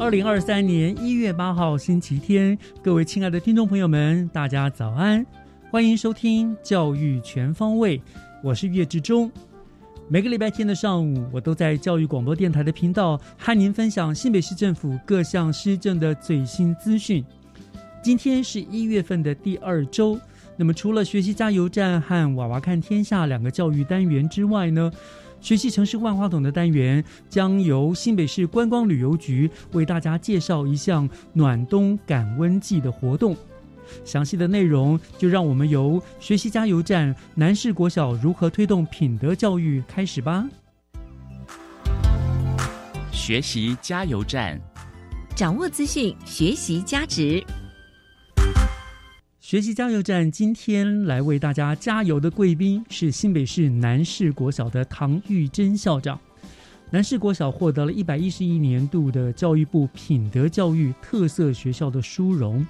二零二三年一月八号星期天，各位亲爱的听众朋友们，大家早安，欢迎收听教育全方位，我是岳志忠。每个礼拜天的上午，我都在教育广播电台的频道和您分享新北市政府各项施政的最新资讯。今天是一月份的第二周，那么除了学习加油站和娃娃看天下两个教育单元之外呢，学习城市万花筒的单元将由新北市观光旅游局为大家介绍一项暖冬感温季的活动。详细的内容就让我们由学习加油站南市国小如何推动品德教育开始吧。学习加油站，掌握资讯，学习加值。学习加油站今天来为大家加油的贵宾是新北市南市国小的唐玉珍校长。南市国小获得了一百一十一年度的教育部品德教育特色学校的殊荣。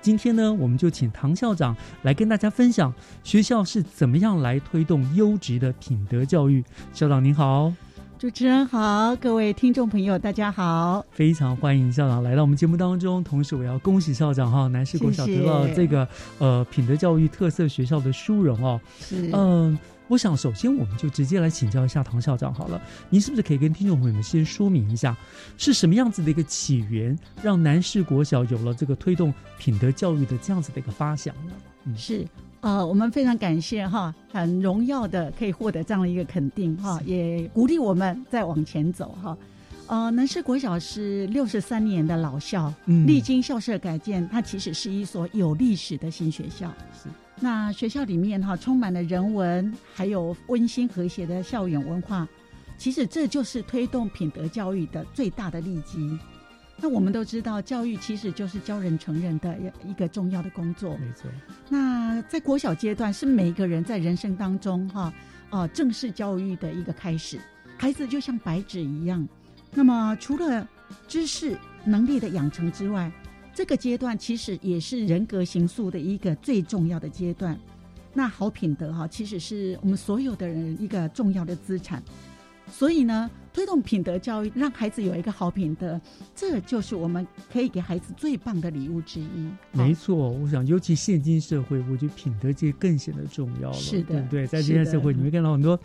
今天呢，我们就请唐校长来跟大家分享学校是怎么样来推动优质的品德教育。校长您好。主持人好，各位听众朋友，大家好，非常欢迎校长来到我们节目当中。同时，我要恭喜校长哈，南市国小得到这个呃品德教育特色学校的殊荣哦。是，嗯，我想首先我们就直接来请教一下唐校长好了，您是不是可以跟听众朋友们先说明一下，是什么样子的一个起源，让南市国小有了这个推动品德教育的这样子的一个发想呢？嗯，是。呃，我们非常感谢哈，很荣耀的可以获得这样的一个肯定哈，也鼓励我们再往前走哈。呃，南市国小是六十三年的老校，嗯历经校舍改建，它其实是一所有历史的新学校。是，那学校里面哈充满了人文，还有温馨和谐的校园文化。其实这就是推动品德教育的最大的利基。那我们都知道，教育其实就是教人成人的一个重要的工作。没错。那在国小阶段，是每一个人在人生当中哈呃正式教育的一个开始。孩子就像白纸一样，那么除了知识能力的养成之外，这个阶段其实也是人格形塑的一个最重要的阶段。那好品德哈，其实是我们所有的人一个重要的资产。所以呢，推动品德教育，让孩子有一个好品德，这就是我们可以给孩子最棒的礼物之一。没错，我想，尤其现今社会，我觉得品德这更显得重要了，是的对？在现在社会，你会看到很多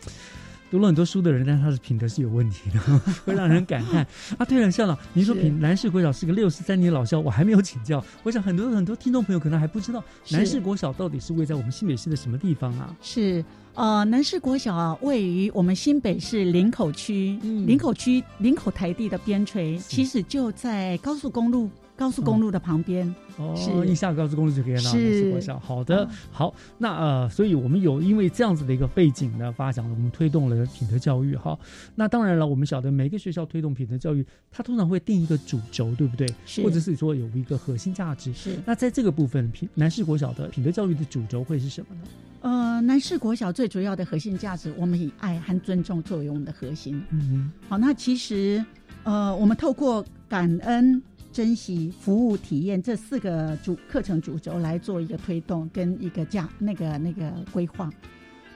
读了很多书的人，但是他的品德是有问题的，会让人感叹啊。对了，校长，您说品南市国小是个六十三年老校，我还没有请教。我想很多很多听众朋友可能还不知道，是南市国小到底是位在我们新北市的什么地方啊？是呃，南市国小啊，位于我们新北市林口区，嗯。林口区林口台地的边陲，其实就在高速公路高速公路的旁边。哦，是一下高速公路就可以到南是市国小。好的，嗯好，那呃，所以我们有因为这样子的一个背景呢，发展了我们推动了品德教育哈。那当然了，我们晓得每个学校推动品德教育，它通常会定一个主轴，对不对？是或者是说有一个核心价值。是那在这个部分，品南市国小的品德教育的主轴会是什么呢？呃，南市国小最主要的核心价值，我们以爱和尊重作为我们的核心。嗯好，那其实呃，我们透过感恩、珍惜、服务、体验这四个主课程主轴来做一个推动跟一个价那个那个规划。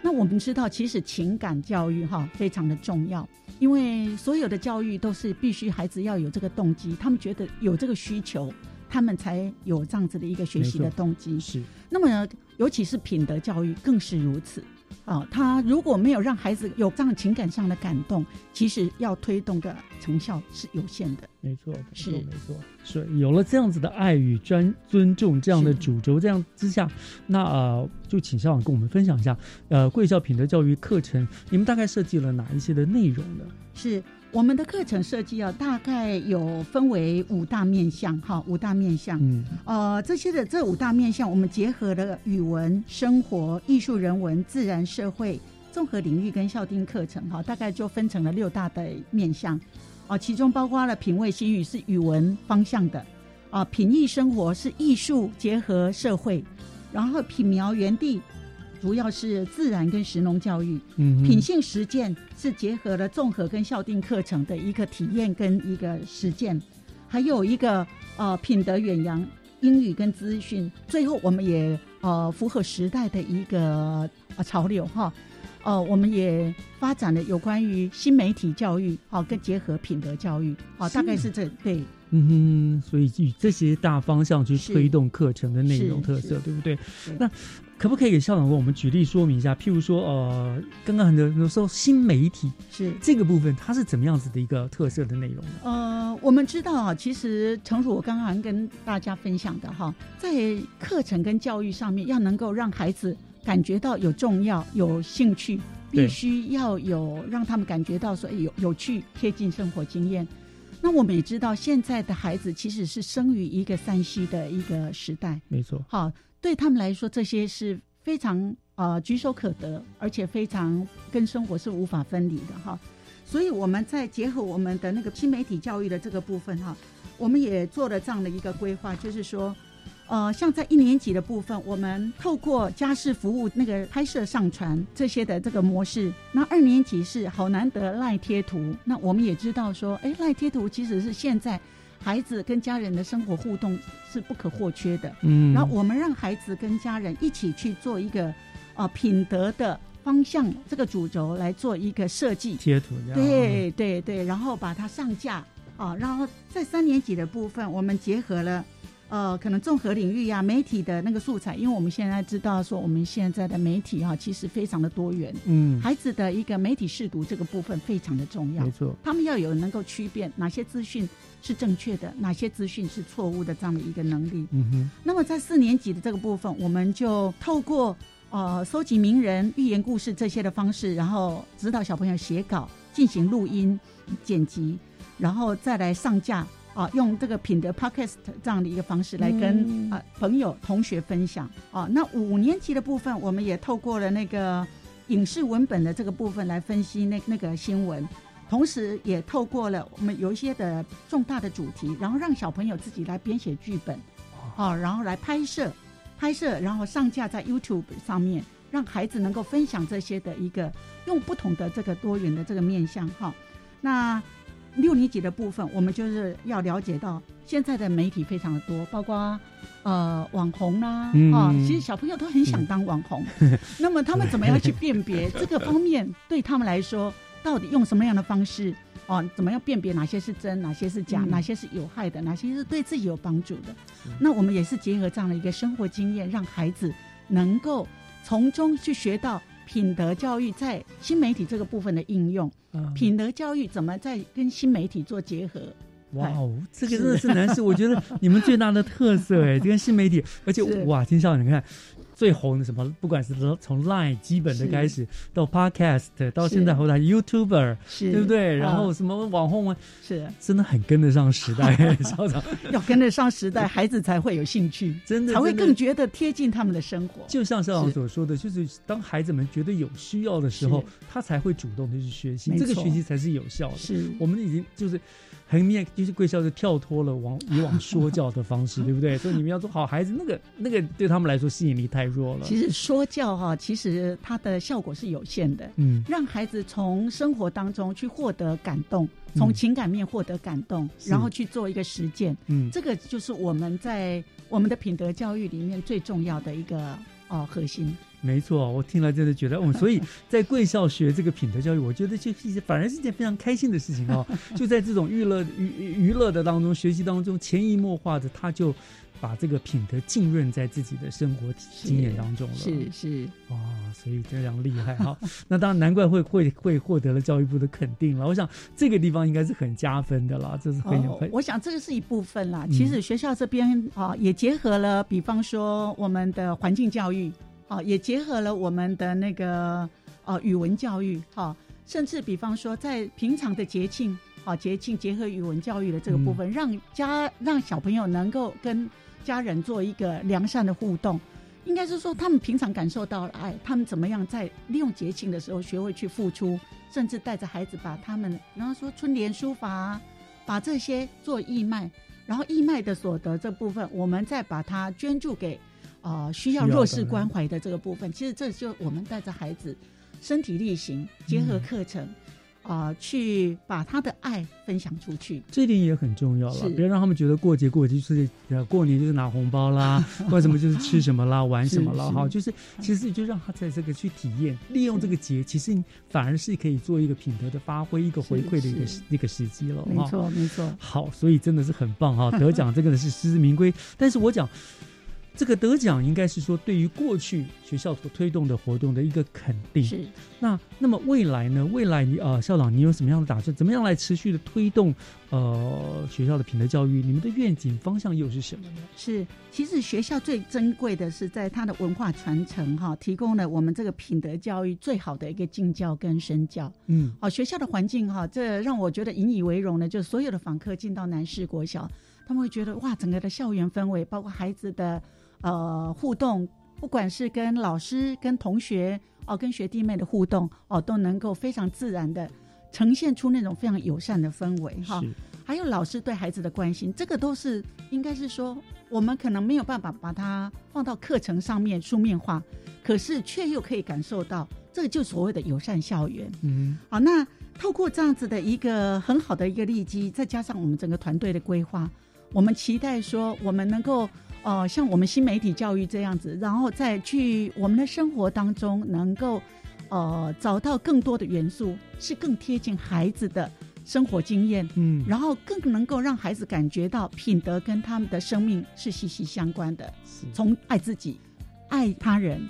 那我们知道，其实情感教育哈非常的重要，因为所有的教育都是必须孩子要有这个动机，他们觉得有这个需求，他们才有这样子的一个学习的动机。是那么呢，尤其是品德教育更是如此。啊，他如果没有让孩子有这样情感上的感动，其实要推动的成效是有限的。没错，是，没错，是有了这样子的爱与尊尊重这样的主轴，这样之下，那呃，就请校长跟我们分享一下，呃，贵校品德教育课程，你们大概设计了哪一些的内容呢？是我们的课程设计啊，大概有分为五大面向，哈，五大面向。嗯，呃，这些的这五大面向，我们结合了语文、生活、艺术、人文、自然、社会综合领域跟校定课程，哈，大概就分成了六大的面向。啊、其中包括了品味心语是语文方向的，啊、品艺生活是艺术结合社会，然后品苗园地主要是自然跟食农教育，嗯，品性实践是结合了综合跟校定课程的一个体验跟一个实践，还有一个呃品德远扬英语跟资讯，最后我们也呃符合时代的一个呃潮流哈。呃，我们也发展了有关于新媒体教育，好、跟结合品德教育，好、大概是这对。嗯哼，所以以这些大方向去推动课程的内容特色，是。对不对？对那可不可以给校长为我们举例说明一下？譬如说，呃，刚刚很多人说新媒体是这个部分，它是怎么样子的一个特色的内容呢？呃，我们知道啊，其实诚如我刚刚跟大家分享的哈，在课程跟教育上面，要能够让孩子感觉到有重要、有兴趣，必须要有让他们感觉到说哎有有趣、贴近生活经验。那我们也知道，现在的孩子其实是生于一个山西的一个时代，没错，好，对他们来说，这些是非常呃举手可得，而且非常跟生活是无法分离的哈。所以我们在结合我们的那个新媒体教育的这个部分哈，我们也做了这样的一个规划，就是说，呃，像在一年级的部分，我们透过家事服务那个拍摄、上传这些的这个模式。那二年级是好难得赖贴图，那我们也知道说，哎，赖贴图其实是现在孩子跟家人的生活互动是不可或缺的。嗯，然后我们让孩子跟家人一起去做一个呃品德的方向这个主轴来做一个设计。贴图对对对，然后把它上架啊，然后在三年级的部分，我们结合了呃可能综合领域呀、媒体的那个素材，因为我们现在知道说我们现在的媒体哈、其实非常的多元，嗯，孩子的一个媒体视读这个部分非常的重要没。错，他们要有能够区辨哪些资讯是正确的，哪些资讯是错误的这样的一个能力。嗯哼，那么在四年级的这个部分，我们就透过呃收集名人、寓言故事这些的方式，然后指导小朋友写稿、进行录音、剪辑，然后再来上架啊、用这个品德 podcast 这样的一个方式来跟嗯啊、朋友、同学分享啊。那五年级的部分，我们也透过了那个影视文本的这个部分来分析那那个新闻。同时，也透过了我们有一些的重大的主题，然后让小朋友自己来编写剧本，啊、然后来拍摄，拍摄，然后上架在 YouTube 上面，让孩子能够分享这些的一个用不同的这个多元的这个面向哈、那六年级的部分，我们就是要了解到现在的媒体非常的多，包括呃网红啦、嗯啊，其实小朋友都很想当网红，那么他们怎么样去辨别这个方面对他们来说，到底用什么样的方式？哦，怎么样辨别哪些是真，哪些是假，嗯哪些是有害的，哪些是对自己有帮助的？那我们也是结合这样的一个生活经验，让孩子能够从中去学到品德教育在新媒体这个部分的应用。啊品德教育怎么在跟新媒体做结合？哇哦，这个真的是男士，我觉得你们最大的特色哎，这个新媒体，而且哇，金校你看最红的什么，不管是从 Line 基本的是开始，到 Podcast，到现在后来 YouTuber，是。对不对？然后啊什么网红啊，是。真的很跟得上时代，校长要跟得上时代，孩子才会有兴趣，真的才会更觉得贴近他们的生活。就像校长是所说的，就是当孩子们觉得有需要的时候，他才会主动的去学习，这个学习才是有效的。是。我们已经就是很面，就是贵校就跳脱了往 以往说教的方式，对不对？所以你们要做好孩子，那个那个对他们来说吸引力太弱了。其实说教哈、其实它的效果是有限的。嗯，让孩子从生活当中去获得感动，从嗯情感面获得感动，是然后去做一个实践。嗯，这个就是我们在我们的品德教育里面最重要的一个哦核心。没错，我听了真的觉得，哦，所以在贵校学这个品德教育，我觉得就是一件反而是一件非常开心的事情哦。就在这种娱乐娱娱乐的当中，学习当中，潜移默化的，他就把这个品德浸润在自己的生活体经验当中了。是是，哇，所以非常厉害哈。那当然难怪会会会获得了教育部的肯定了。我想这个地方应该是很加分的啦，这是很有哦很。我想这个是一部分啦。嗯其实学校这边啊，也结合了，比方说我们的环境教育，啊，也结合了我们的那个哦语文教育，哈、甚至比方说在平常的节庆，啊，节庆结合语文教育的这个部分，让家让小朋友能够跟家人做一个良善的互动。应该是说，他们平常感受到了爱，他们怎么样在利用节庆的时候学会去付出，甚至带着孩子把他们，然后说春联书法啊，把这些做义卖，然后义卖的所得这部分，我们再把它捐助给呃需要弱势关怀的这个部分。其实这就我们带着孩子身体力行，结合嗯课程，啊、去把他的爱分享出去。这一点也很重要了，是别让他们觉得过节过节就是呃过年就是拿红包啦，或者什么就是吃什么啦、玩什么啦，是哈，就是其实就让他在这个去体验，利用这个节，其实反而是可以做一个品德的发挥、一个回馈的一个是一个时机了，没错，没错。好，所以真的是很棒哈，得奖这个是实至名归。但是我讲这个得奖，应该是说对于过去学校所推动的活动的一个肯定。是那那么未来呢？未来你呃，校长你有什么样的打算？怎么样来持续的推动呃学校的品德教育？你们的愿景方向又是什么呢？是，其实学校最珍贵的是在它的文化传承哈，提供了我们这个品德教育最好的一个敬教跟身教。嗯，哦，学校的环境哈，这让我觉得引以为荣的，就是所有的访客进到南市国小，他们会觉得哇，整个的校园氛围，包括孩子的呃互动，不管是跟老师、跟同学哦、跟学弟妹的互动哦，都能够非常自然的呈现出那种非常友善的氛围哈。是还有老师对孩子的关心，这个都是应该是说，我们可能没有办法把它放到课程上面书面化，可是却又可以感受到，这个就所谓的友善校园。嗯好，那透过这样子的一个很好的一个利基，再加上我们整个团队的规划，我们期待说，我们能够呃，像我们新媒体教育这样子，然后再去我们的生活当中，能够呃找到更多的元素，是更贴近孩子的生活经验。嗯，然后更能够让孩子感觉到品德跟他们的生命是息息相关的，从爱自己、爱他人，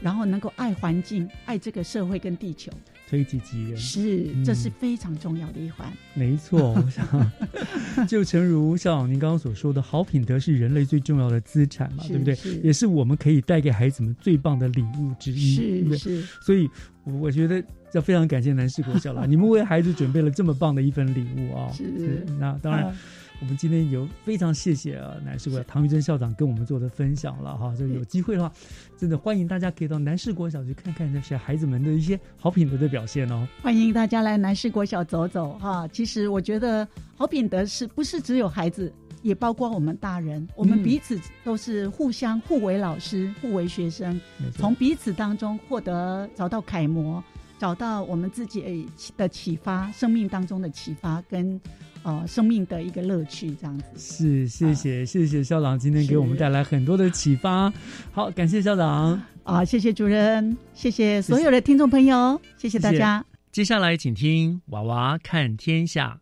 然后能够爱环境、爱这个社会跟地球，推己及人。是，嗯这是非常重要的一环。没错，我想 就诚如校长您刚刚所说的，好品德是人类最重要的资产嘛，对不对？也是我们可以带给孩子们最棒的礼物之一？是是，所以我我觉得要非常感谢南市国小啦，你们为孩子准备了这么棒的一份礼物啊、是那当然，啊我们今天有非常谢谢啊南市国小唐玉珍校长跟我们做的分享了哈。就有机会的话，真的欢迎大家可以到南市国小去看看那些孩子们的一些好品德的表现哦。欢迎大家来南市国小走走哈。其实我觉得好品德是不是只有孩子，也包括我们大人，我们嗯彼此都是互相互为老师、互为学生，从彼此当中获得找到楷模，找到我们自己的启发，生命当中的启发跟呃生命的一个乐趣，这样子。是，谢谢、啊谢谢校长今天给我们带来很多的启发。好，感谢校长。啊，谢谢主任，谢谢所有的听众朋友，谢谢大家。接下来请听《娃娃看天下》。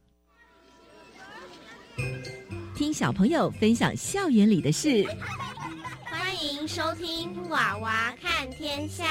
听小朋友分享校园里的事。欢迎收听《娃娃看天下》。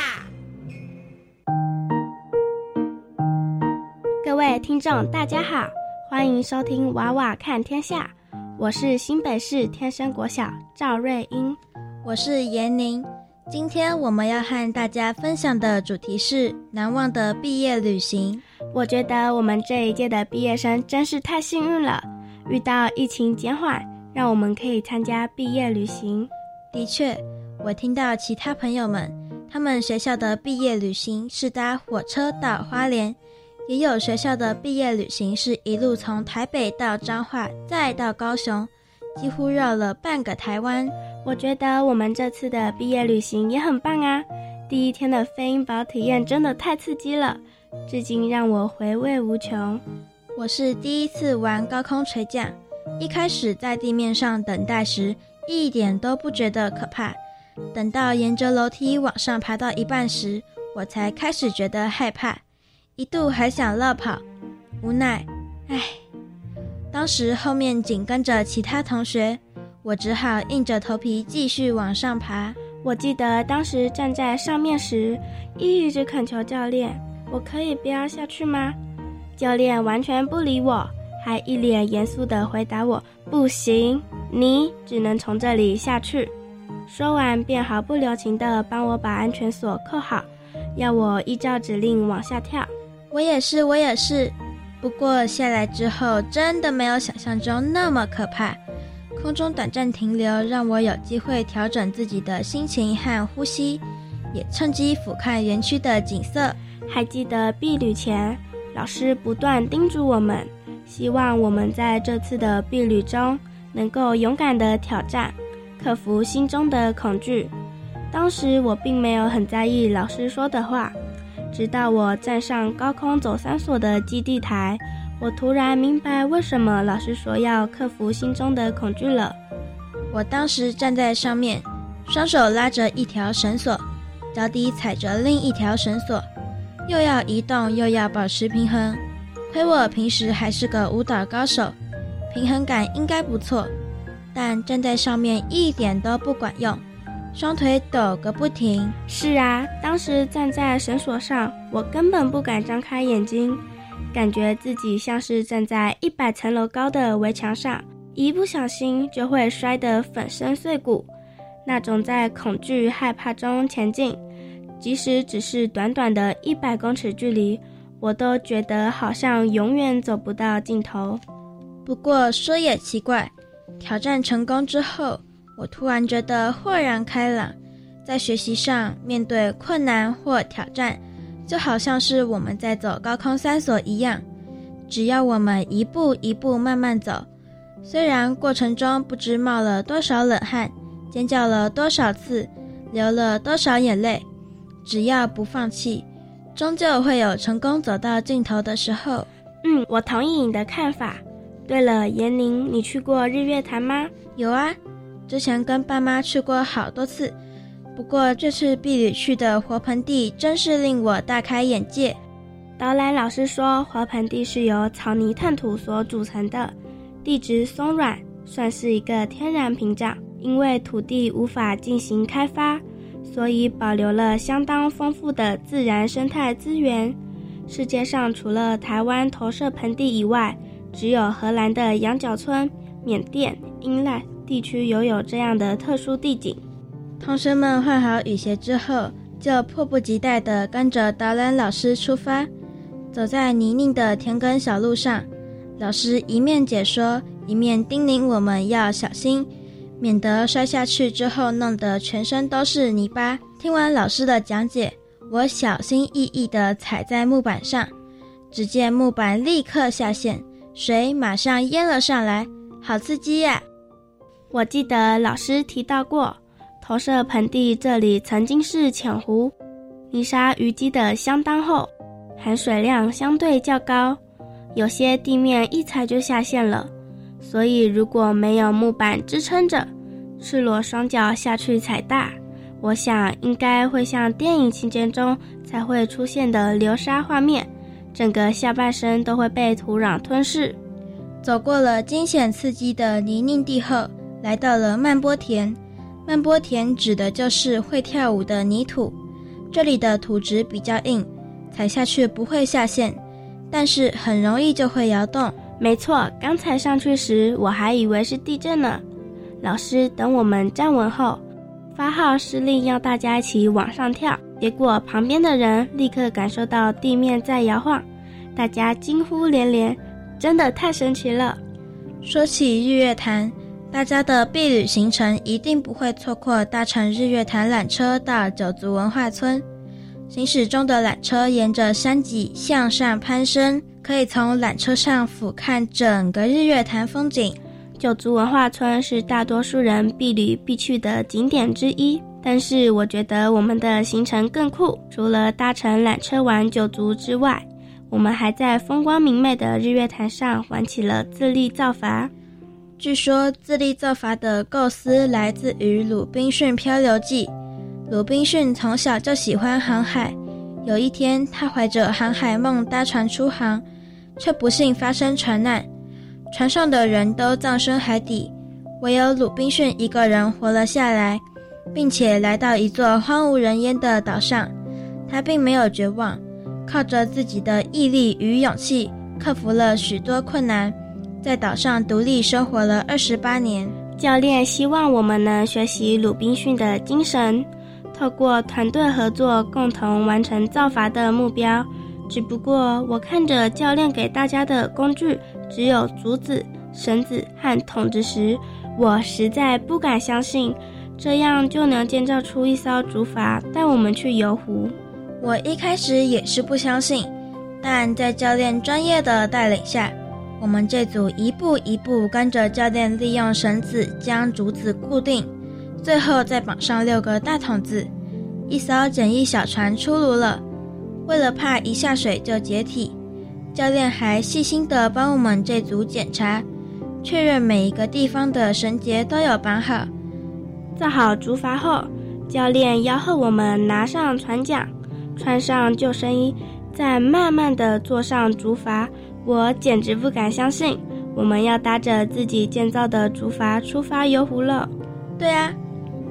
各位听众，大家好，欢迎收听《娃娃看天下》，我是新北市天生国小赵瑞英。我是严宁。今天我们要和大家分享的主题是难忘的毕业旅行。我觉得我们这一届的毕业生真是太幸运了，遇到疫情减缓，让我们可以参加毕业旅行。的确，我听到其他朋友们，他们学校的毕业旅行是搭火车到花莲，也有学校的毕业旅行是一路从台北到彰化，再到高雄，几乎绕了半个台湾。我觉得我们这次的毕业旅行也很棒啊！第一天的飞鹰堡体验真的太刺激了，至今让我回味无穷。我是第一次玩高空垂降，一开始在地面上等待时，一点都不觉得可怕，等到沿着楼梯往上爬到一半时，我才开始觉得害怕，一度还想落跑，无奈，唉，当时后面紧跟着其他同学，我只好硬着头皮继续往上爬。我记得当时站在上面时，一直恳求教练：“我可以不要下去吗？”教练完全不理我，还一脸严肃地回答我：“不行，你只能从这里下去。”说完便毫不留情地帮我把安全锁扣好，要我依照指令往下跳。我也是，我也是。不过下来之后，真的没有想象中那么可怕。空中短暂停留，让我有机会调整自己的心情和呼吸，也趁机俯瞰园区的景色。还记得毕旅前，老师不断叮嘱我们，希望我们在这次的毕旅中能够勇敢的挑战，克服心中的恐惧。当时我并没有很在意老师说的话。直到我站上高空走三所的基地台，我突然明白为什么老师说要克服心中的恐惧了。我当时站在上面，双手拉着一条绳索，脚底踩着另一条绳索，又要移动又要保持平衡。亏我平时还是个舞蹈高手，平衡感应该不错，但站在上面一点都不管用。双腿抖个不停。是啊，当时站在绳索上，我根本不敢张开眼睛，感觉自己像是站在一百层楼高的围墙上，一不小心就会摔得粉身碎骨。那种在恐惧害怕中前进，即使只是短短的一百公尺距离，我都觉得好像永远走不到尽头。不过说也奇怪，挑战成功之后。我突然觉得豁然开朗，在学习上面对困难或挑战，就好像是我们在走高空三索一样，只要我们一步一步慢慢走，虽然过程中不知冒了多少冷汗，尖叫了多少次，流了多少眼泪，只要不放弃，终究会有成功走到尽头的时候。嗯，我同意你的看法。对了，严宁，你去过日月潭吗？有啊。之前跟爸妈去过好多次，不过这次避旅去的活盆地真是令我大开眼界。导览老师说，活盆地是由草泥炭土所组成的，地质松软，算是一个天然屏障。因为土地无法进行开发，所以保留了相当丰富的自然生态资源。世界上除了台湾投射盆地以外，只有荷兰的羊角村、缅甸、英赖。地区拥有这样的特殊地景，同学们换好雨鞋之后，就迫不及待地跟着导览老师出发。走在泥泞的田埂小路上，老师一面解说，一面叮咛我们要小心，免得摔下去之后弄得全身都是泥巴。听完老师的讲解，我小心翼翼地踩在木板上，只见木板立刻下陷，水马上淹了上来，好刺激呀！我记得老师提到过，投射盆地这里曾经是浅湖，泥沙淤积的相当厚，含水量相对较高，有些地面一踩就下陷了。所以如果没有木板支撑着，赤裸双脚下去踩大，我想应该会像电影情节中才会出现的流沙画面，整个下半身都会被土壤吞噬。走过了惊险刺激的泥泞地后。来到了曼波田，曼波田指的就是会跳舞的泥土。这里的土质比较硬，踩下去不会下陷，但是很容易就会摇动。没错，刚才上去时我还以为是地震呢。老师等我们站稳后，发号施令要大家一起往上跳，结果旁边的人立刻感受到地面在摇晃，大家惊呼连连，真的太神奇了。说起日月潭。大家的避旅行程一定不会错过搭乘日月潭缆车到九族文化村。行驶中的缆车沿着山脊向上攀升，可以从缆车上俯瞰整个日月潭风景。九族文化村是大多数人避旅必去的景点之一，但是我觉得我们的行程更酷。除了搭乘缆车玩九族之外，我们还在风光明媚的日月潭上玩起了自立造筏。据说自立造筏的构思来自于《鲁滨逊漂流记》。鲁滨逊从小就喜欢航海，有一天他怀着航海梦搭船出航，却不幸发生船难，船上的人都葬身海底，唯有鲁滨逊一个人活了下来，并且来到一座荒无人烟的岛上。他并没有绝望，靠着自己的毅力与勇气，克服了许多困难，在岛上独立生活了二十八年。教练希望我们能学习鲁滨逊的精神。透过团队合作，共同完成造筏的目标。只不过，我看着教练给大家的工具只有竹子、绳子和桶子时，我实在不敢相信，这样就能建造出一艘竹筏带我们去游湖。我一开始也是不相信，但在教练专业的带领下，我们这组一步一步跟着教练，利用绳子将竹子固定。最后再绑上六个大筒子，一艘简易小船出炉了。为了怕一下水就解体，教练还细心地帮我们这组检查，确认每一个地方的绳结都有绑好。造好竹筏后，教练吆喝我们拿上船桨，穿上救生衣，再慢慢地坐上竹筏。我简直不敢相信，我们要搭着自己建造的竹筏出发游湖了。对啊。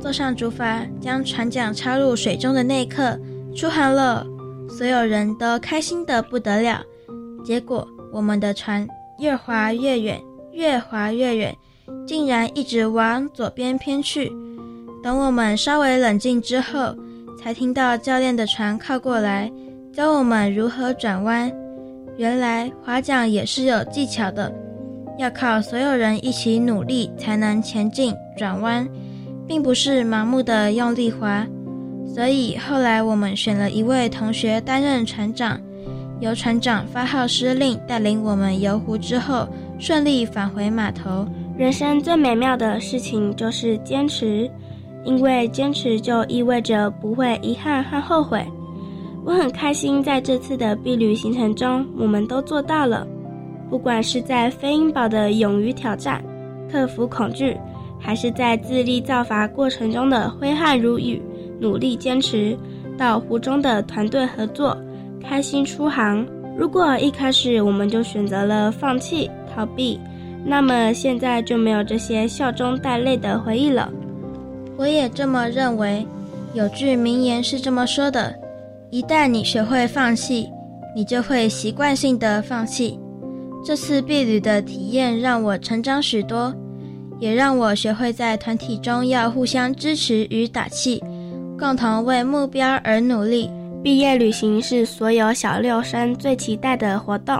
坐上竹筏，将船桨插入水中的那一刻，出航了。所有人都开心的不得了。结果，我们的船越划越远，越划越远，竟然一直往左边偏去。等我们稍微冷静之后，才听到教练的船靠过来，教我们如何转弯。原来划桨也是有技巧的，要靠所有人一起努力才能前进转弯。并不是盲目的用力划，所以后来我们选了一位同学担任船长，由船长发号施令，带领我们游湖之后顺利返回码头。人生最美妙的事情就是坚持，因为坚持就意味着不会遗憾和后悔。我很开心在这次的避旅行程中，我们都做到了，不管是在飞鹰堡的勇于挑战，克服恐惧。还是在自立造筏过程中的挥汗如雨、努力坚持，到湖中的团队合作、开心出航。如果一开始我们就选择了放弃、逃避，那么现在就没有这些笑中带泪的回忆了。我也这么认为。有句名言是这么说的：一旦你学会放弃，你就会习惯性的放弃。这次避旅的体验让我成长许多。也让我学会在团体中要互相支持与打气，共同为目标而努力。毕业旅行是所有小六生最期待的活动，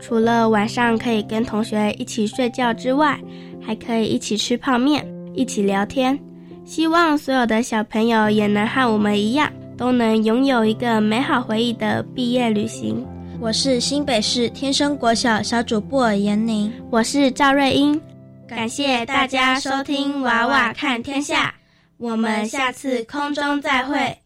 除了晚上可以跟同学一起睡觉之外，还可以一起吃泡面，一起聊天。希望所有的小朋友也能和我们一样，都能拥有一个美好回忆的毕业旅行。我是新北市天生国小小主播严宁，我是赵瑞英。感谢大家收听《娃娃看天下》，我们下次空中再会。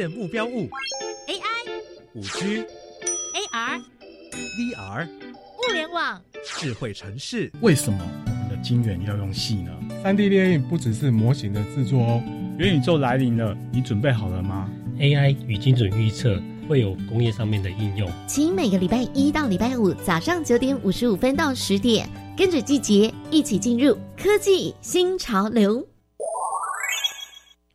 现目标物 AI 五 G AR VR 物联网。智慧城市。为什么我们的晶圆要用细呢？三 D 列印不只是模型的制作哦。元宇宙来临了，你准备好了吗？AI 与精准预测会有工业上面的应用。请每个礼拜一到礼拜五早上九点五十五分到十点，跟着季节一起进入科技新潮流。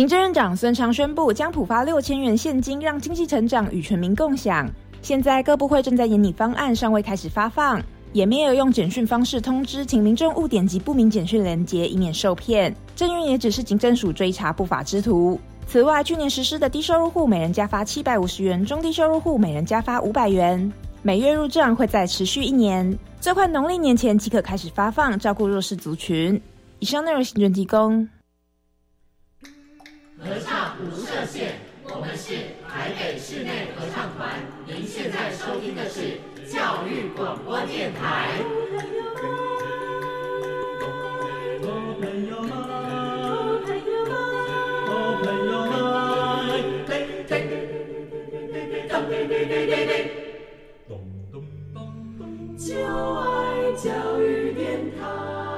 行政院长孙昌宣布，将普发六千元现金，让经济成长与全民共享。现在各部会正在研拟方案，尚未开始发放，也没有用简讯方式通知，请民众勿点击不明简讯连接，以免受骗。政院也只是警政署追查不法之徒。此外，去年实施的低收入户每人加发七百五十元，中低收入户每人加发五百元，每月入账会再持续一年，最快农历年前即可开始发放，照顾弱势族群。以上内容行政提供。合唱无设限，我们是台北室内合唱团。您现在收听的是教育广播电台。就爱教育电台。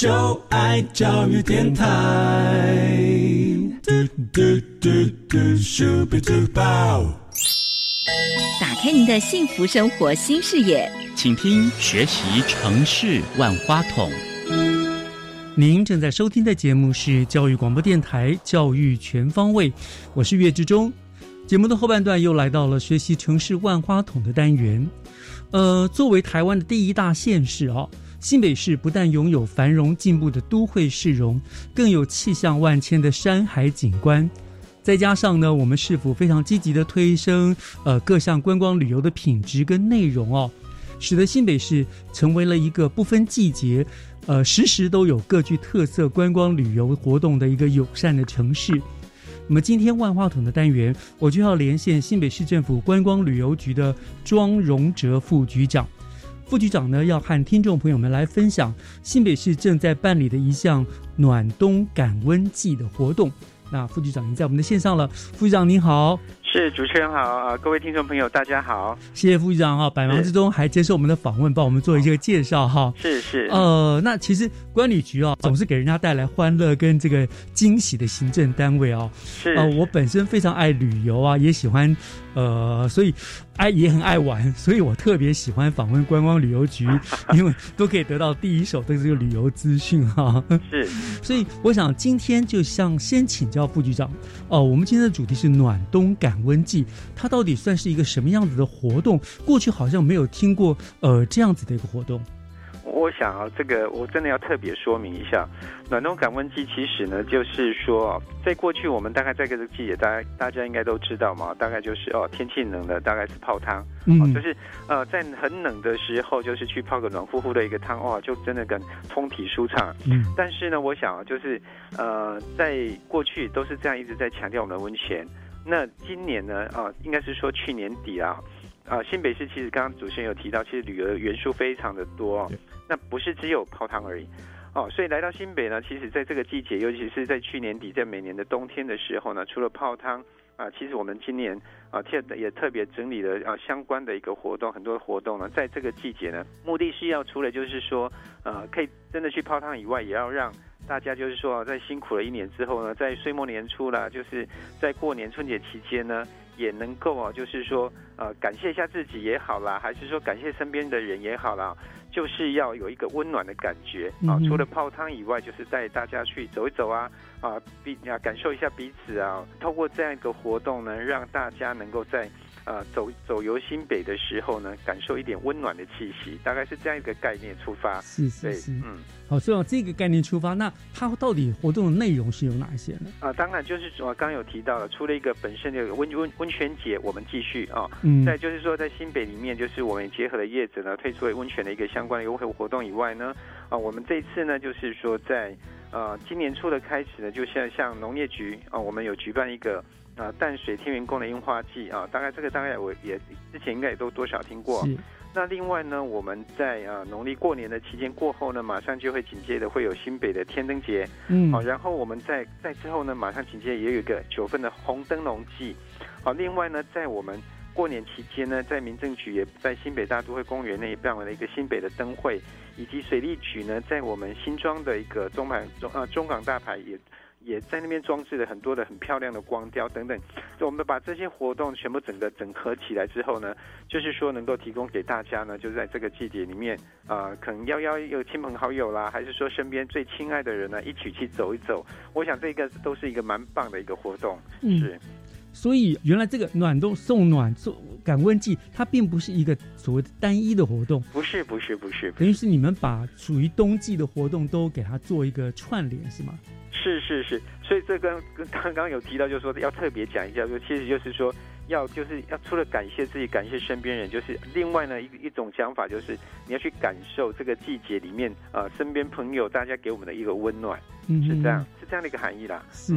就爱教育电台嘟嘟嘟嘟嘟嘟。打开您的幸福生活新视野，请听学习城市万花筒。您正在收听的节目是教育广播电台《教育全方位》，我是岳志忠。节目的后半段又来到了学习城市万花筒的单元。呃，作为台湾的第一大县市啊，新北市不但拥有繁荣进步的都会市容，更有气象万千的山海景观。再加上呢，我们市府非常积极的推升呃各项观光旅游的品质跟内容哦，使得新北市成为了一个不分季节。呃，时时都有各具特色观光旅游活动的一个友善的城市。那么今天万花筒的单元，我就要连线新北市政府观光旅游局的庄荣哲副局长。副局长呢，要和听众朋友们来分享新北市正在办理的一项暖冬感温季的活动。那副局长已经在我们的线上了，副局长您好。是主持人好啊，各位听众朋友大家好，谢谢副局长哈，百忙之中还接受我们的访问，帮我们做一些介绍哈。是是，呃，那其实管理局啊，总是给人家带来欢乐跟这个惊喜的行政单位哦。是，呃，我本身非常爱旅游啊，也喜欢，呃，所以爱也很爱玩，所以我特别喜欢访问观光旅游局，因为都可以得到第一手的这个旅游资讯哈。是，所以我想今天就像先请教副局长哦，我们今天的主题是暖冬感。温季，它到底算是一个什么样子的活动？过去好像没有听过，呃，这样子的一个活动。我想啊，这个我真的要特别说明一下，暖冬感温机其实呢，就是说，在过去我们大概在这个季节，大家大家应该都知道嘛，大概就是哦，天气冷了，大概是泡汤，嗯，就是呃，在很冷的时候，就是去泡个暖乎乎的一个汤，哇，就真的跟通体舒畅。嗯，但是呢，我想啊，就是呃，在过去都是这样一直在强调我们的温泉。那今年呢？啊，应该是说去年底啊，啊，新北市其实刚刚主持人有提到，其实旅游元素非常的多，那不是只有泡汤而已，哦，所以来到新北呢，其实在这个季节，尤其是在去年底，在每年的冬天的时候呢，除了泡汤啊，其实我们今年啊特也特别整理了啊相关的一个活动，很多活动呢，在这个季节呢，目的是要除了就是说呃可以真的去泡汤以外，也要让大家就是说在辛苦了一年之后呢，在岁末年初啦，就是在过年春节期间呢，也能够啊，就是说呃感谢一下自己也好啦，还是说感谢身边的人也好啦，就是要有一个温暖的感觉啊。嗯除了泡汤以外，就是带大家去走一走啊，啊彼啊感受一下彼此啊。透过这样一个活动呢，让大家能够在呃走走游新北的时候呢，感受一点温暖的气息，大概是这样一个概念出发。对是是是，嗯。好，所以往这个概念出发，那它到底活动的内容是有哪一些呢？啊，当然就是我刚刚有提到了，除了一个本身的温温温泉节，我们继续啊，嗯再就是说在新北里面，就是我们结合了叶子呢，推出了温泉的一个相关的优惠活动以外呢，啊，我们这一次呢，就是说在呃今年初的开始呢，就像像农业局啊，我们有举办一个啊淡水天元宫的樱花季啊，大概这个大概我也之前应该也都多少听过。那另外呢，我们在啊农历过年的期间过后呢，马上就会紧接着会有新北的天灯节，嗯好，然后我们在在之后呢，马上紧接着也有一个九份的红灯笼季，好，另外呢，在我们过年期间呢，在民政局也在新北大都会公园内办完了一个新北的灯会，以及水利局呢，在我们新庄的一个中牌中呃中港大牌也。也在那边装置了很多的很漂亮的光雕等等，就我们把这些活动全部整个整合起来之后呢，就是说能够提供给大家呢，就是在这个季节里面，啊，可能邀邀有亲朋好友啦，还是说身边最亲爱的人呢，一起去走一走。我想这个都是一个蛮棒的一个活动，嗯是。所以原来这个暖冬送暖送感温季，它并不是一个所谓的单一的活动，不是不是不是，等于是你们把属于冬季的活动都给它做一个串联，是吗？是是是，所以这跟跟刚刚有提到，就是说要特别讲一下，就其实就是说要就是要除了感谢自己，感谢身边人，就是另外呢一一种讲法，就是你要去感受这个季节里面呃身边朋友大家给我们的一个温暖，嗯是这样是这样的一个含义啦。是，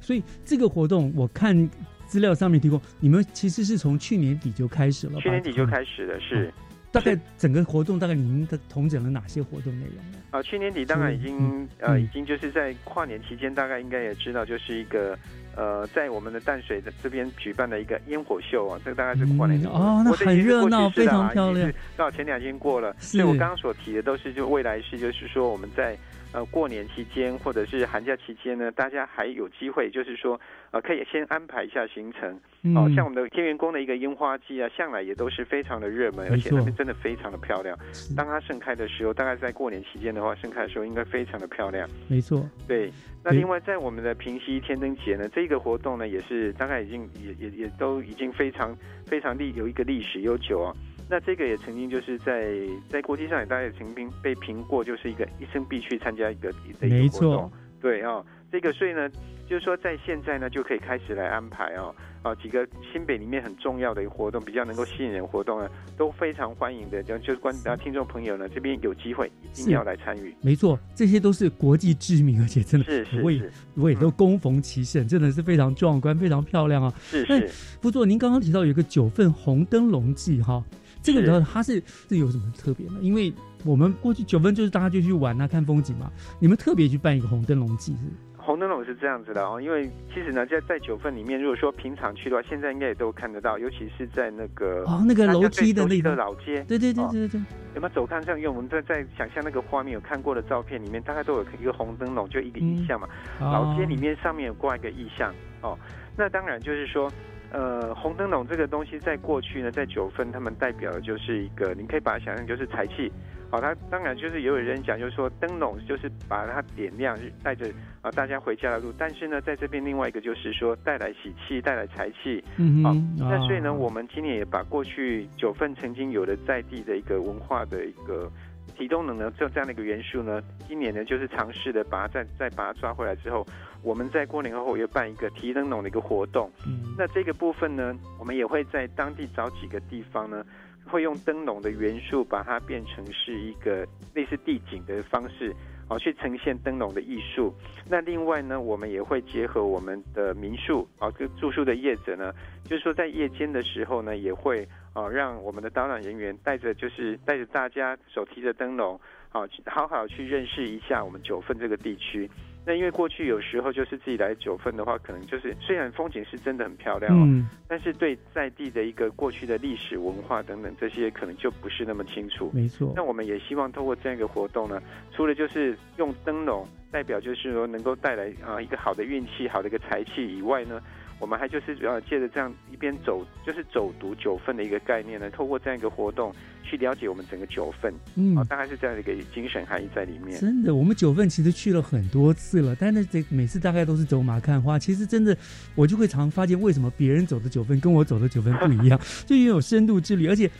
所以这个活动我看资料上面提供，你们其实是从去年底就开始了，去年底就开始了，是。大概整个活动大概您的统整了哪些活动内容呢？啊，去年底当然已经、嗯呃，嗯已经就是在跨年期间，大概应该也知道，就是一个呃，在我们的淡水的这边举办的一个烟火秀啊，这个大概是跨年、嗯哦那很热闹非常漂亮，刚好前两天过了。是所以我刚刚所提的都是就未来是，就是说我们在呃过年期间或者是寒假期间呢，大家还有机会，就是说呃可以先安排一下行程。嗯哦，像我们的天元宫的一个樱花季啊，向来也都是非常的热门，而且那边真的非常的漂亮。当它盛开的时候，大概在过年期间的话，盛开的时候应该非常的漂亮。没错，对，那另外在我们的平溪天灯节呢，这个活动呢也是大概已经也也也都已经非常非常历有一个历史悠久啊。那这个也曾经就是在在国际上也大家也曾经被评过，就是一个一生必去参加一个的一没个活动错。对啊、这个所以呢，就是说在现在呢就可以开始来安排哦，啊几个新北里面很重要的一个活动，比较能够吸引人活动呢，都非常欢迎的，就就是观啊听众朋友呢这边有机会一定要来参与。没错，这些都是国际知名，而且真的是是我也是我也都恭逢其盛，真的是非常壮观，非常漂亮啊。是是不错，您刚刚提到有一个九份红灯笼记哈，这个是呢它是这有什么特别呢？因为我们过去九份就是大家就去玩啊，看风景嘛，你们特别去办一个红灯笼祭是？红灯笼是这样子的哦，因为其实呢，在在九份里面，如果说平常去的话，现在应该也都看得到，尤其是在那个哦那个楼梯的那个老街，对对对哦对对对，有没有走看上？因为我们在在想象那个画面有看过的照片里面，大概都有一个红灯笼，就一个意象嘛。嗯老街哦里面上面有挂一个意象哦，那当然就是说。呃，红灯笼这个东西在过去呢，在九份他们代表的就是一个，你可以把它想象就是财气。好、它当然就是也有人讲，就是说灯笼就是把它点亮，带着啊大家回家的路。但是呢，在这边另外一个就是说带来喜气，带来财气。好、嗯哼那所以呢，哦我们今年也把过去九份曾经有的在地的一个文化的一个提灯笼呢，就这样的一个元素呢，今年呢就是尝试的把它再再把它抓回来之后，我们在过年后也办一个提灯笼的一个活动。嗯那这个部分呢，我们也会在当地找几个地方呢，会用灯笼的元素把它变成是一个类似地景的方式。哦，去呈现灯笼的艺术。那另外呢，我们也会结合我们的民宿啊，跟住宿的业者呢，就是说在夜间的时候呢，也会啊让我们的导览人员带着就是带着大家手提着灯笼，啊，好好去认识一下我们九份这个地区。那因为过去有时候就是自己来九份的话，可能就是虽然风景是真的很漂亮、哦，嗯但是对在地的一个过去的历史文化等等这些可能就不是那么清楚。没错那我们也希望透过这样一个活动呢，除了就是用灯笼代表就是说能够带来啊、一个好的运气、好的一个财气以外呢。我们还就是呃借着这样一边走，就是走读九份的一个概念呢，透过这样一个活动去了解我们整个九份，嗯啊，大概是这样的一个精神含义在里面。真的，我们九份其实去了很多次了，但是这每次大概都是走马看花。其实真的，我就会常发现为什么别人走的九份跟我走的九份不一样，就因为有深度之旅，而且。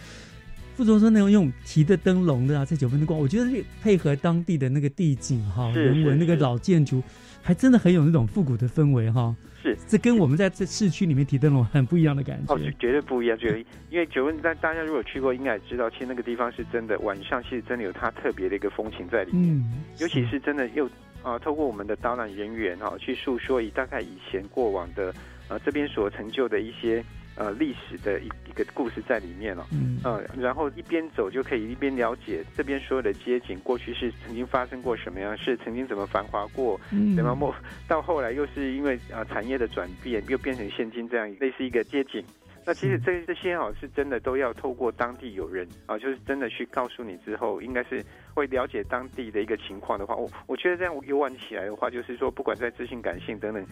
傅总说那种用提的灯笼的啊，在九份的光，我觉得这配合当地的那个地景哈，人文那个老建筑，还真的很有那种复古的氛围哈。是，这跟我们在这市区里面提灯笼很不一样的感哦，觉是。绝对不一样，绝对因为九份，大大家如果去过，应该也知道，其实那个地方是真的，晚上其实真的有它特别的一个风情在里面，嗯，尤其是真的又啊、透过我们的导览人员哈、去诉说以大概以前过往的呃这边所成就的一些呃历史的一一个故事在里面哦，嗯。呃，然后一边走就可以一边了解这边所有的街景，过去是曾经发生过什么样是，曾经怎么繁华过，嗯。怎么末到后来又是因为啊、产业的转变，又变成现今这样类似一个街景。那其实这这些哈是真的都要透过当地有人啊，就是真的去告诉你之后，应该是会了解当地的一个情况的话，我我觉得这样游玩起来的话，就是说不管在知性、感性等等，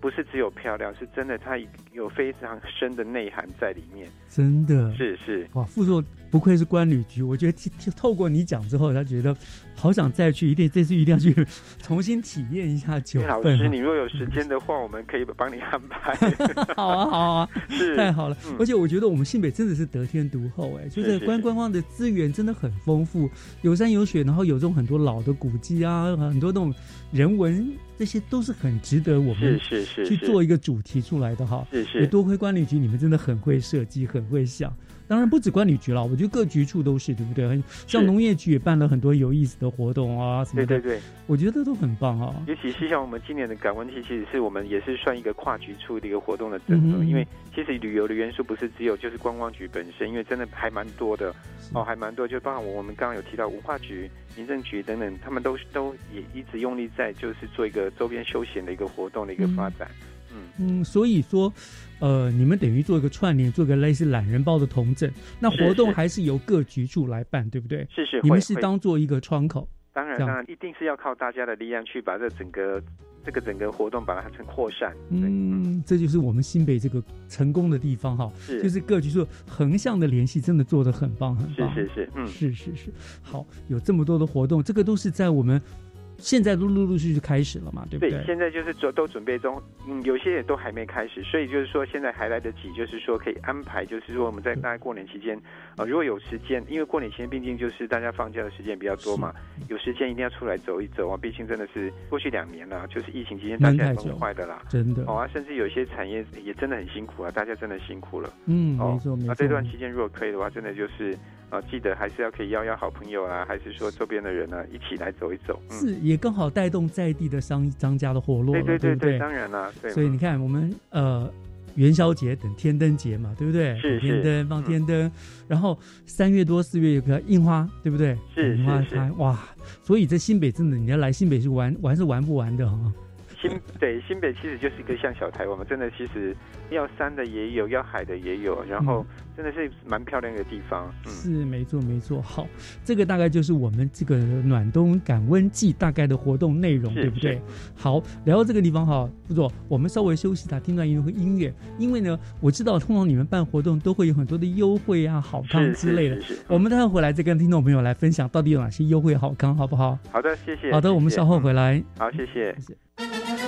不是只有漂亮，是真的它有非常深的内涵在里面。真的是是，哇，副座不愧是关旅局，我觉得听听透过你讲之后，他觉得好想再去，一定这次一定要去重新体验一下九老。师，你若有时间的话，我们可以帮你安排。好啊，好啊，是太好了！嗯而且我觉得我们新北真的是得天独厚，哎，就是观观光的资源真的很丰富，有山有水，然后有这种很多老的古迹啊，很多那种人文，这些都是很值得我们是是是是去做一个主题出来的哈。是是也多亏管理局，你们真的很会设计，很会想。当然不止管理局了，我觉得各局处都是，对不对？很像农业局也办了很多有意思的活动啊，什么的。对对对，我觉得都很棒啊。尤其是像我们今年的感温季，其实是我们也是算一个跨局处的一个活动的整合，嗯因为其实旅游的元素不是只有就是观光局本身，因为真的还蛮多的哦，还蛮多，就包括我们刚刚有提到文化局、民政局等等，他们都都也一直用力在就是做一个周边休闲的一个活动的一个发展。嗯，嗯，所以说，呃，你们等于做一个串联，做一个类似懒人包的同整。那活动还是由各局处来办，对不对？是是你们是当做一个窗口。当然，当然一定是要靠大家的力量去把这整个这个整个活动把它成扩散。嗯，这就是我们新北这个成功的地方哈，是就是各局处横向的联系，真的做得很棒，很棒。是是是嗯是是是。好，有这么多的活动，这个都是在我们现在都陆陆续续开始了嘛，对不对？现在就是都都准备中，嗯，有些也都还没开始，所以就是说现在还来得及，就是说可以安排，就是说我们在大概过年期间，呃，如果有时间，因为过年期间毕竟就是大家放假的时间比较多嘛，有时间一定要出来走一走啊，毕竟真的是过去两年了，就是疫情期间大家也闷太久崩坏的啦，真的哦啊，甚至有些产业也真的很辛苦啊，大家真的辛苦了。嗯，哦没错没错。那这段期间如果可以的话，真的就是呃，记得还是要可以邀邀好朋友啊，还是说周边的人啊，一起来走一走。嗯，是也更好带动在地的商商家的活络对，对对？当然啦，对。所以你看，我们呃元宵节等天灯节嘛，对不对？是是天灯放天灯，然后三月多四月有个樱花，对不对？是樱花哇！所以在新北真的，你要来新北是玩玩是玩不完的哈。新对新北其实就是一个像小台湾嘛，真的其实要山的也有，要海的也有，然后真的是蛮漂亮的地方。嗯，是没错没错。好，这个大概就是我们这个暖冬感温季大概的活动内容，是对不对？好，聊到这个地方哈，不错，我们稍微休息一下，听段音乐和音乐。因为呢，我知道通常你们办活动都会有很多的优惠啊、好康之类的。我们待会回来再跟听众朋友来分享到底有哪些优惠好康，好不好？好的，谢谢。好的，我们稍后回来。好，谢谢。我 Thank you.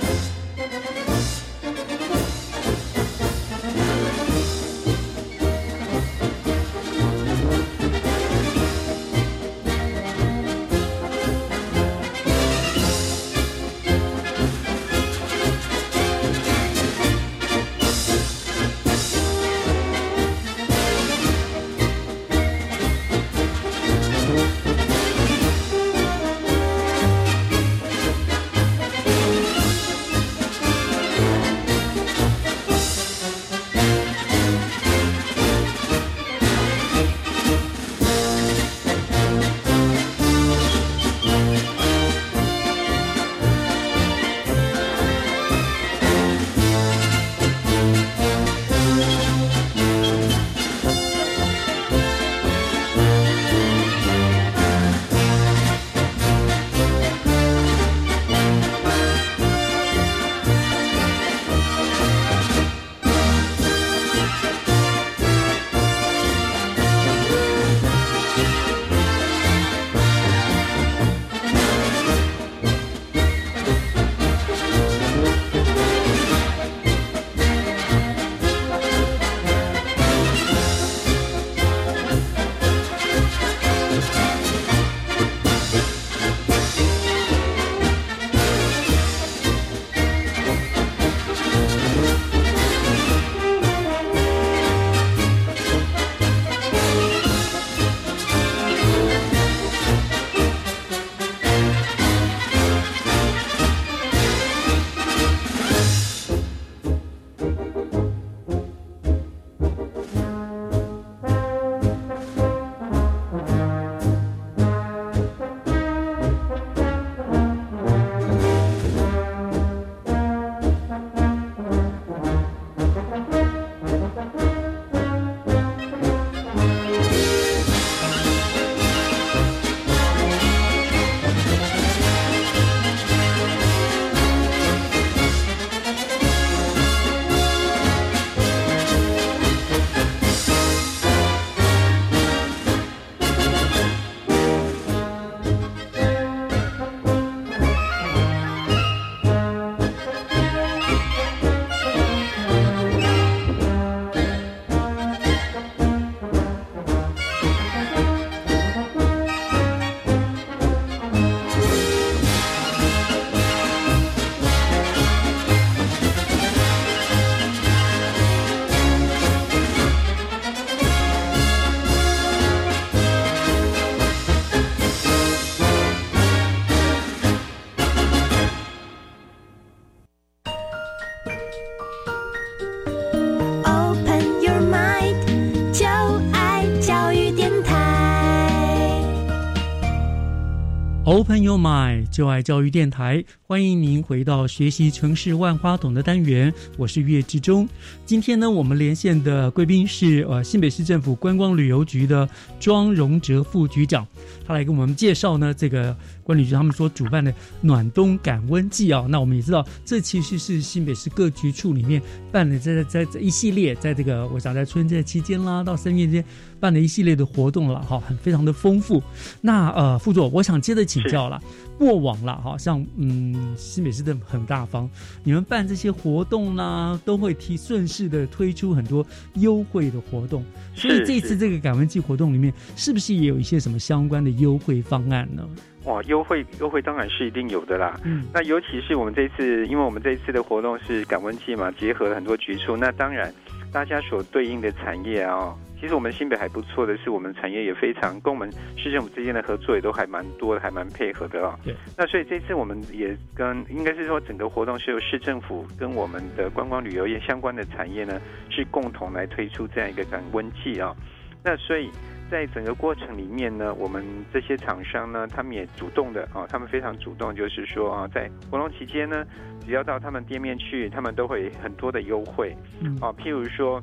朋友 my 就爱教育电台，欢迎您回到学习城市万花筒的单元，我是岳志忠。今天呢，我们连线的贵宾是呃新北市政府观光旅游局的庄荣哲副局长，他来跟我们介绍呢这个管理局他们所主办的暖冬感温季啊。那我们也知道，这其实是新北市各局处里面办的在在在一系列，在这个我想在春节期间啦，到三月间办的一系列的活动了哈，很非常的丰富。那呃副座，我想接着请教了，过往啦哈，像嗯新北市的很大方，你们办这些活动呢，都会提顺势的推出很多优惠的活动，所以这次这个感温季活动里面，是不是也有一些什么相关的优惠方案呢？哇，优惠优惠当然是一定有的啦。嗯，那尤其是我们这次，因为我们这一次的活动是感温季嘛，结合了很多局处，那当然大家所对应的产业啊。其实我们新北还不错的是，我们产业也非常跟我们市政府之间的合作也都还蛮多的，还蛮配合的啊。对。那所以这次我们也跟应该是说整个活动是由市政府跟我们的观光旅游业相关的产业呢，是共同来推出这样一个感温季啊。那所以在整个过程里面呢，我们这些厂商呢，他们也主动的啊，他们非常主动，就是说啊，在活动期间呢，只要到他们店面去，他们都会很多的优惠。嗯。啊，譬如说。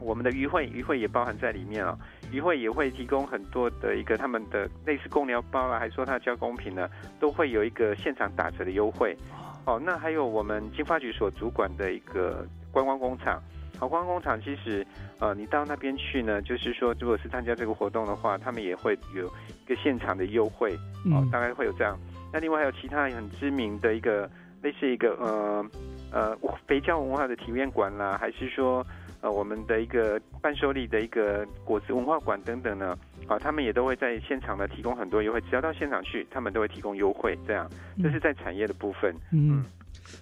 我们的渔会渔会也包含在里面啊，渔会也会提供很多的一个他们的类似公疗包啊，还说他交公平呢，都会有一个现场打折的优惠。哦，那还有我们经发局所主管的一个观光工厂，好，观光工厂其实呃，你到那边去呢，就是说如果是参加这个活动的话，他们也会有一个现场的优惠，哦，大概会有这样。那另外还有其他很知名的一个类似一个呃呃肥皂文化的体验馆啦，还是说。呃，我们的一个伴手礼的一个果子文化馆等等呢，啊，他们也都会在现场呢提供很多优惠，只要到现场去，他们都会提供优惠。这样，这是在产业的部分。嗯，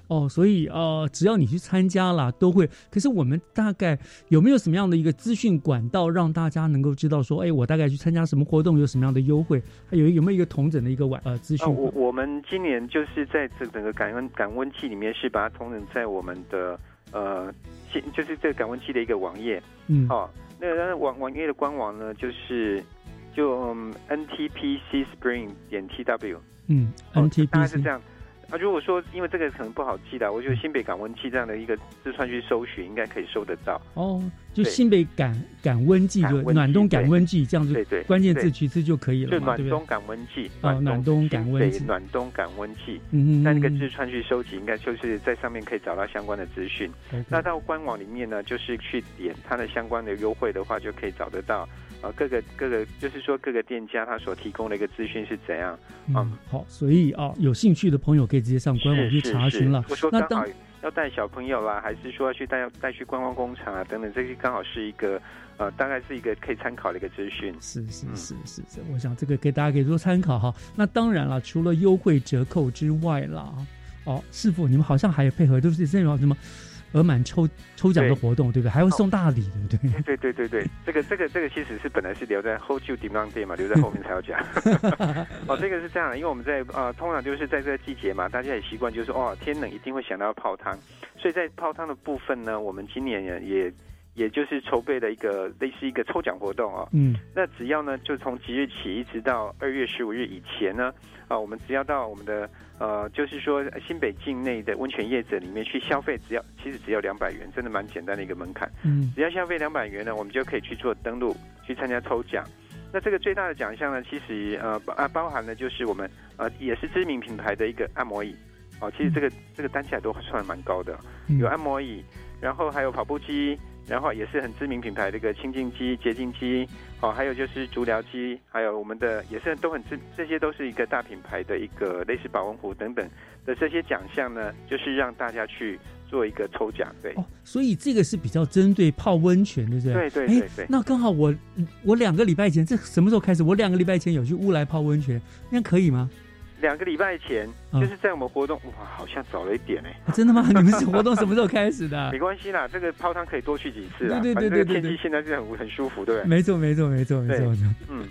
哦，所以呃，只要你去参加了，都会。可是我们大概有没有什么样的一个资讯管道，让大家能够知道说，哎，我大概去参加什么活动，有什么样的优惠？还有有没有一个同整的一个晚呃资讯？我我们今年就是在这整个感恩感温器里面，是把它同整在我们的。呃，现就是这个感温器的一个网页，嗯，哦，那个网网页的官网呢，就是就 ntpc spring 点 tw，嗯，ntpc 大概是这样。啊，如果说因为这个可能不好记的，我觉得新北感温器这样的一个字串去搜寻，应该可以搜得到。哦，就新北感感温剂，暖冬感温剂这样子，对对，关键字取次就可以了就暖冬感温剂，哦，暖冬感温剂，暖冬感温器。嗯嗯，那那个字串去收集，应该就是在上面可以找到相关的资讯。那到官网里面呢，就是去点它的相关的优惠的话，就可以找得到。啊，各个各个就是说各个店家他所提供的一个资讯是怎样？嗯，好，所以啊，有兴趣的朋友可以直接上官网去查询了。我说刚好要带小朋友啦，还是说要去带带去观光工厂啊等等，这些刚好是一个呃，大概是一个可以参考的一个资讯。是是是是是，我想这个给大家可以做参考哈。那当然了，除了优惠折扣之外啦，哦，师傅你们好像还有配合，都是这种什么？额满抽抽奖的活动，对不对？还会送大礼，对不 对？对对对对，这个这个这个其实是本来是留在 hold you demand day 嘛，留在 后面才要讲。哦，这个是这样的，因为我们在呃，通常就是在这个季节嘛，大家也习惯就是哦，天冷一定会想到泡汤，所以在泡汤的部分呢，我们今年也也也就是筹备了一个类似一个抽奖活动啊。嗯。那只要呢，就从即日起一直到二月十五日以前呢，啊，我们只要到我们的。呃，就是说新北境内的温泉业者里面去消费，只要其实只要两百元，真的蛮简单的一个门槛。嗯，只要消费两百元呢，我们就可以去做登录，去参加抽奖。那这个最大的奖项呢，其实呃啊包含了就是我们呃也是知名品牌的一个按摩椅。哦，其实这个这个单起来都算蛮高的，有按摩椅，然后还有跑步机。然后也是很知名品牌的一个清净机、洁净机，哦，还有就是足疗机，还有我们的也是都很知，这些都是一个大品牌的一个类似保温壶等等的这些奖项呢，就是让大家去做一个抽奖，对。哦，所以这个是比较针对泡温泉的，对对对对对。那刚好我我两个礼拜前，这什么时候开始？我两个礼拜前有去乌来泡温泉，那可以吗？两个礼拜前，就是在我们活动哇，好像早了一点哎、啊真的吗？你们是活动什么时候开始的没？关系啦，这个泡汤可以多去几次啦。对对对对对天气现在是很很舒服，对不对？没错，没错，没错，没错。没错嗯，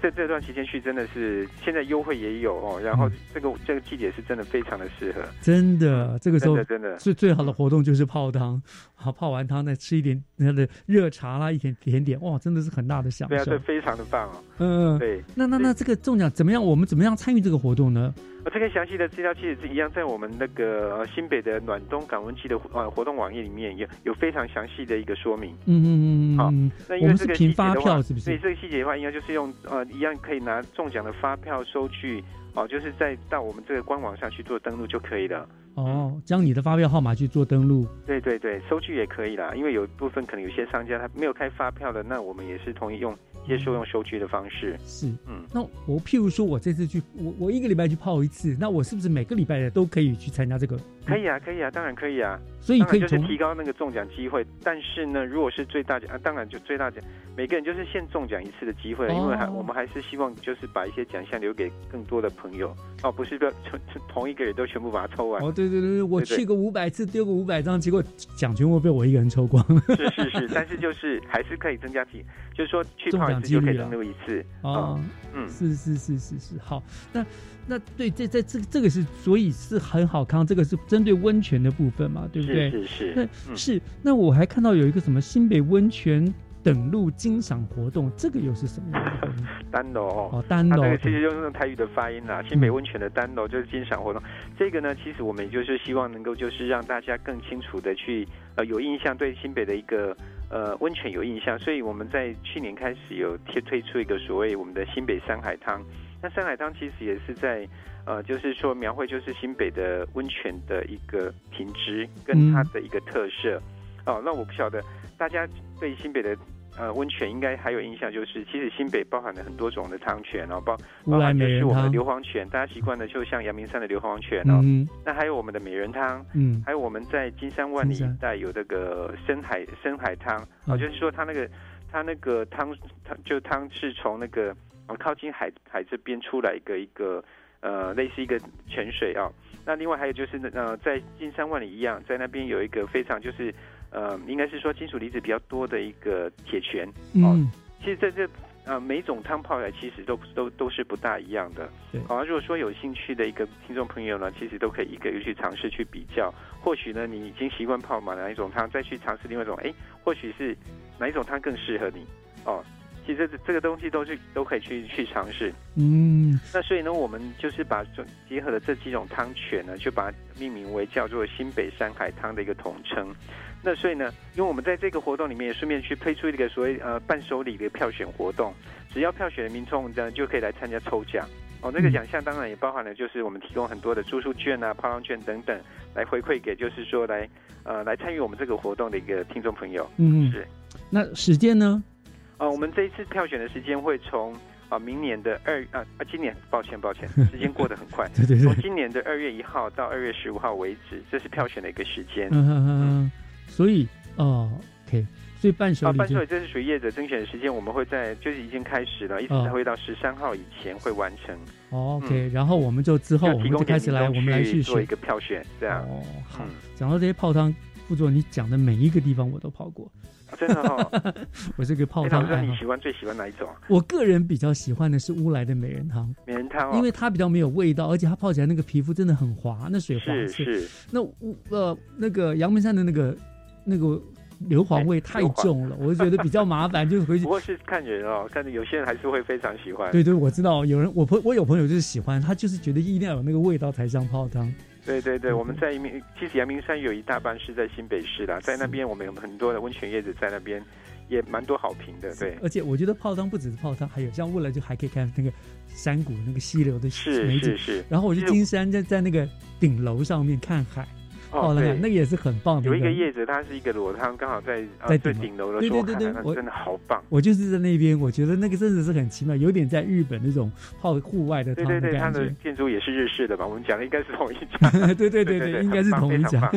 这这段期间去真的是现在优惠也有哦，然后嗯这个这个季节是真的非常的适合。真的，这个时候真的最最好的活动就是泡汤，好泡完汤再吃一点那的热茶啦，一点甜点，哇，真的是很大的享受对啊，受对，。非常的棒哦。嗯，对，那那那这个中奖怎么样？我们怎么样参与这个活动呢？呃，这个详细的资料其实是一样，在我们那个呃新北的暖冬感温季的呃活动网页里面有有非常详细的一个说明。嗯嗯嗯好嗯，那因为这个细节的话，是不是？对这个细节的话，应该就是用呃一样可以拿中奖的发票收据哦，就是在到我们这个官网上去做登录就可以了。哦，将你的发票号码去做登录。对对对，收据也可以啦，因为有一部分可能有些商家他没有开发票的，那我们也是同意用接受用收据的方式。是，嗯，那我譬如说，我这次去，我我一个礼拜去泡一次，那我是不是每个礼拜的都可以去参加这个？可以啊，可以啊，当然可以啊。所以可以就是提高那个中奖机会，但是呢，如果是最大奖啊，当然就最大奖，每个人就是限中奖一次的机会，因为还哦我们还是希望就是把一些奖项留给更多的朋友哦，不是说同同一个人都全部把它抽完。哦，对对对对，我去个五百次，丢个五百张，结果奖全部被我一个人抽光 了。是是是，但是就是还是可以增加几，就是说去中泡一次就可以登录一次。哦，嗯是是是是是，好，那那对，这这这这个是，所以是很好康，这个是针对温泉的部分嘛，对不对？是是是那、嗯是那我还看到有一个什么新北温泉等路欣赏活动，这个又是什么样的活动？单楼哦，哦单楼它这个其实就是用台语的发音啦。新北温泉的单楼就是欣赏活动，这个呢，其实我们也就是希望能够就是让大家更清楚的去呃有印象，对新北的一个呃温泉有印象，所以我们在去年开始有贴推出一个所谓我们的新北山海汤。那山海汤其实也是在呃，就是说描绘就是新北的温泉的一个品质跟它的一个特色。哦，那我不晓得大家对新北的呃温泉应该还有印象，就是其实新北包含了很多种的汤泉哦，包包含就是我们的硫磺泉，大家习惯的就像阳明山的硫磺泉哦，嗯。那还有我们的美人汤，嗯。还有我们在金山万里一带有这个深海深海汤，嗯。哦，就是说它那个它那个汤汤就汤是从那个呃靠近海海这边出来一个一个呃类似一个泉水啊、那另外还有就是呃在金山万里一样，在那边有一个非常就是呃应该是说金属离子比较多的一个铁泉，嗯，其实在这呃每种汤泡起来其实都都都是不大一样的。对好、如果说有兴趣的一个听众朋友呢，其实都可以一个一个去尝试去比较。或许呢，你已经习惯泡嘛哪一种汤，再去尝试另外一种，哎，或许是哪一种汤更适合你哦。其实这这个东西都是都可以去去尝试。嗯，那所以呢，我们就是把这结合了这几种汤泉呢，就把它命名为叫做新北山海汤的一个统称。那所以呢，因为我们在这个活动里面也顺便去推出一个所谓呃伴手礼的票选活动，只要票选的民众呢就可以来参加抽奖。哦，那个奖项当然也包含了，就是我们提供很多的住宿券啊、泡汤券等等，来回馈给就是说来呃来参与我们这个活动的一个听众朋友。嗯是。那时间呢？呃，我们这一次票选的时间会从啊、明年的二啊啊，今年抱歉抱歉，时间过得很快，对对对。从今年的二月一号到二月十五号为止，这是票选的一个时间。嗯嗯嗯，所以哦，OK，所以伴手啊，礼就伴手礼这是属于业者甄选的时间，我们会在就是已经开始了，一直才会到十三号以前会完成。哦 OK，然后我们就之后我们就开始来，我们来去做一个票选，这样。哦，好。嗯，讲到这些泡汤，副座你讲的每一个地方我都泡过，啊真的哦。我是个泡汤爱好你喜。欢最喜欢哪一种啊？我个人比较喜欢的是乌来的美人汤，美人汤哦，因为它比较没有味道，而且它泡起来那个皮肤真的很滑，那水滑。是是那乌呃那个阳明山的那个那个硫磺味太重了，我就觉得比较麻烦，就是回去不。过是看人哦，看有些人还是会非常喜欢。对对，我知道有人我朋我有朋友就是喜欢，他就是觉得一定要有那个味道才像泡汤。对对对，我们在一面，其实阳明山有一大半是在新北市啦，在那边我们有很多的温泉叶子在那边，也蛮多好评的。对，而且我觉得泡汤不只是泡汤，还有像未来就还可以看那个山谷那个溪流的是美景。是是。然后我就金山在在那个顶楼上面看海，哦，那个，那个也是很棒的。有一个叶子，它是一个裸汤，刚好在在最顶楼的对对对对，我真的好棒。我就是在那边，我觉得那个真的是很奇妙，有点在日本那种泡户外的汤的感觉。它的建筑也是日式的吧？我们讲的应该是同一家。对对对 对，应该是同一家。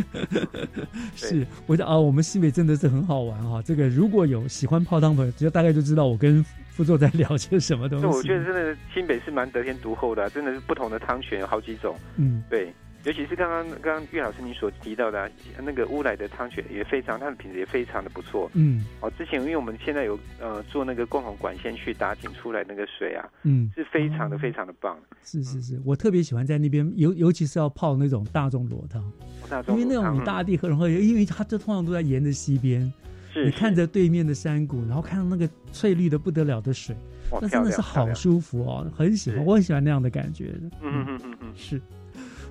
是，我想啊，我们新北真的是很好玩哈。这个如果有喜欢泡汤的，就大概就知道我跟副座在聊些什么东西。我觉得真的新北是蛮得天独厚的，真的是不同的汤泉有好几种。嗯，对。尤其是刚刚刚刚岳老师你所提到的那个乌来的汤泉也非常，它的品质也非常的不错。嗯，哦，之前因为我们现在有呃做那个共同管线去打井出来那个水啊，嗯，是非常的非常的棒。是是是，我特别喜欢在那边，尤尤其是要泡那种大众裸汤，因为那种大地很容易，因为它这通常都在沿着溪边，是你看着对面的山谷，然后看到那个翠绿的不得了的水，那真的是好舒服哦，很喜欢，我很喜欢那样的感觉。嗯嗯嗯。嗯，是。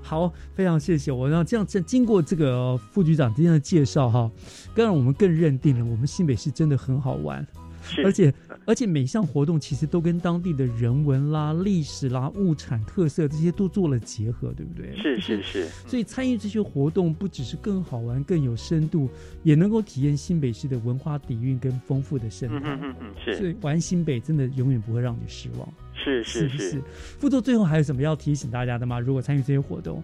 好，非常谢谢我。然后这样，这经过这个副局长今天的介绍哈，更让我们更认定了我们新北市真的很好玩，而且而且每项活动其实都跟当地的人文啦、历史啦、物产特色这些都做了结合，对不对？是是是。所以参与这些活动不只是更好玩、更有深度，也能够体验新北市的文化底蕴跟丰富的生态。嗯嗯嗯，是。所以玩新北真的永远不会让你失望。是是是，副座最后还有什么要提醒大家的吗？如果参与这些活动，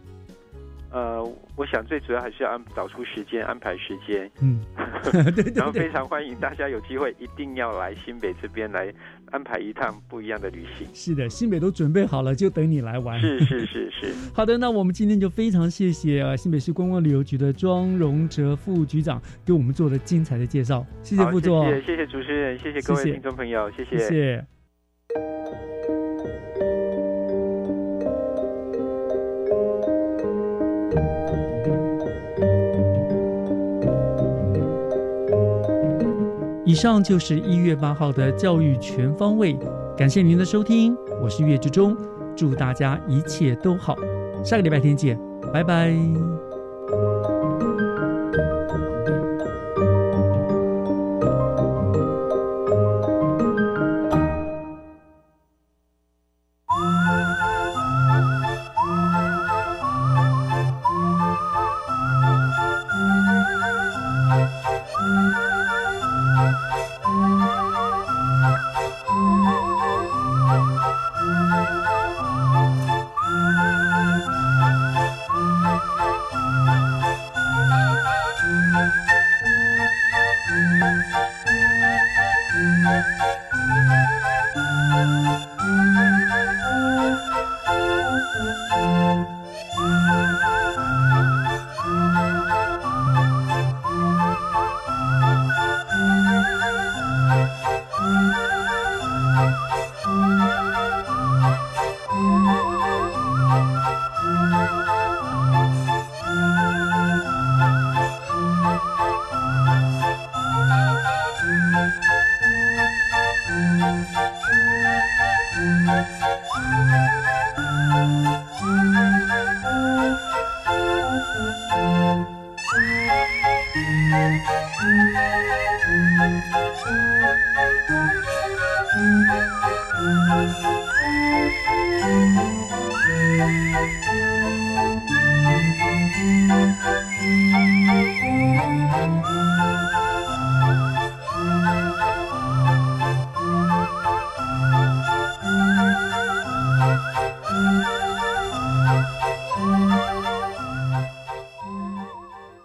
呃，我想最主要还是要安找出时间安排时间，嗯，对然后非常欢迎大家有机会一定要来新北这边来安排一趟不一样的旅行。是的，新北都准备好了，就等你来玩。是是是是，好的，那我们今天就非常谢谢啊新北市观光旅游局的庄荣哲副局长给我们做的精彩的介绍，谢谢副座，谢谢谢谢主持人，谢谢各位听众朋友，谢谢。以上就是一月八号的教育全方位，感谢您的收听，我是岳志忠，祝大家一切都好，下个礼拜天见，拜拜。